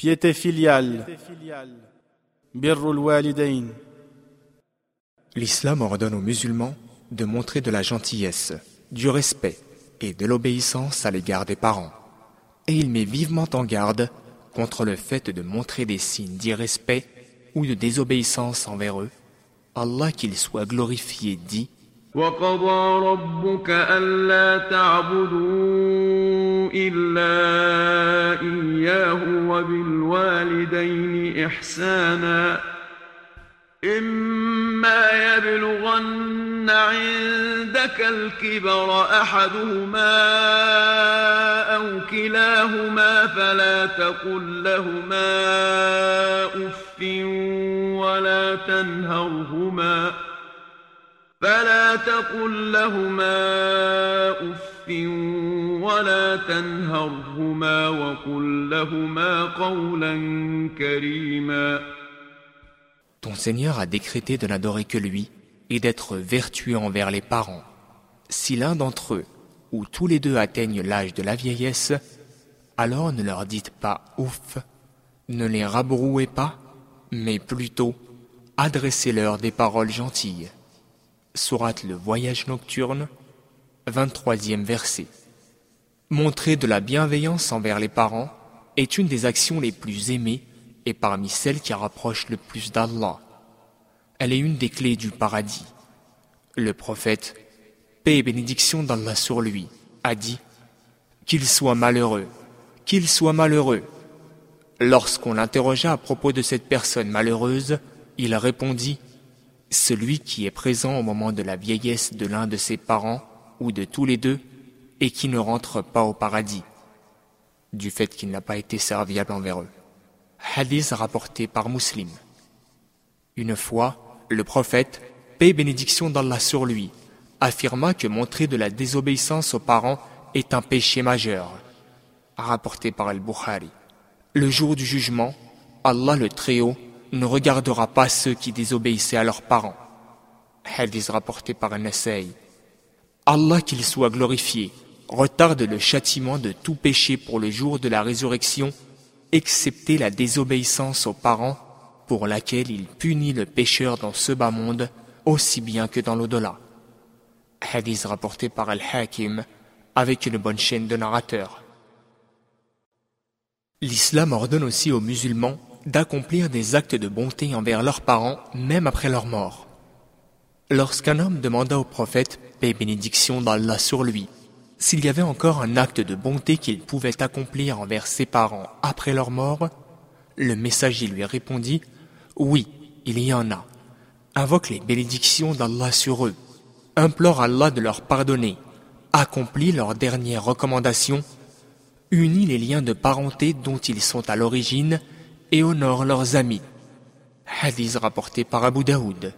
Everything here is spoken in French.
Piété filiale. L'islam ordonne aux musulmans de montrer de la gentillesse, du respect et de l'obéissance à l'égard des parents. Et il met vivement en garde contre le fait de montrer des signes d'irrespect ou de désobéissance envers eux. Allah qu'il soit glorifié dit وقضى ربك ألا تعبدوا إلا إياه وبالوالدين إحسانا. إما يبلغن عندك الكبر أحدهما أو كلاهما فلا تقل لهما أف ولا تنهرهما. فلا تقل لهما أف ولا تنهرهما وقل لهما قولا كريما Ton Seigneur a décrété de n'adorer que lui et d'être vertueux envers les parents. Si l'un d'entre eux ou tous les deux atteignent l'âge de la vieillesse, alors ne leur dites pas ouf, ne les rabrouez pas, mais plutôt adressez-leur des paroles gentilles. Sourate le voyage nocturne, 23e verset. Montrer de la bienveillance envers les parents est une des actions les plus aimées et parmi celles qui rapprochent le plus d'Allah. Elle est une des clés du paradis. Le prophète, paix et bénédiction d'Allah sur lui, a dit Qu'il soit malheureux, qu'il soit malheureux. Lorsqu'on l'interrogea à propos de cette personne malheureuse, il répondit Celui qui est présent au moment de la vieillesse de l'un de ses parents ou de tous les deux et qui ne rentre pas au paradis, du fait qu'il n'a pas été serviable envers eux. Hadith rapporté par Muslim. Une fois, le prophète, paix bénédiction d'Allah sur lui, affirma que montrer de la désobéissance aux parents est un péché majeur. Rapporté par Al-Bukhari. Le jour du jugement, Allah le Très-Haut ne regardera pas ceux qui désobéissaient à leurs parents. Hadith rapporté par Nasai. Allah qu'il soit glorifié, retarde le châtiment de tout péché pour le jour de la résurrection excepté la désobéissance aux parents, pour laquelle il punit le pécheur dans ce bas monde aussi bien que dans l'au-delà. Hadith rapporté par Al-Hakim avec une bonne chaîne de narrateurs. L'islam ordonne aussi aux musulmans d'accomplir des actes de bonté envers leurs parents même après leur mort. Lorsqu'un homme demanda au prophète, paix bénédiction d'Allah sur lui, s'il y avait encore un acte de bonté qu'il pouvait accomplir envers ses parents après leur mort, le messager lui répondit Oui, il y en a. Invoque les bénédictions d'Allah sur eux, implore Allah de leur pardonner, accomplit leurs dernières recommandations, unit les liens de parenté dont ils sont à l'origine et honore leurs amis. Hadith rapporté par Abu Daoud.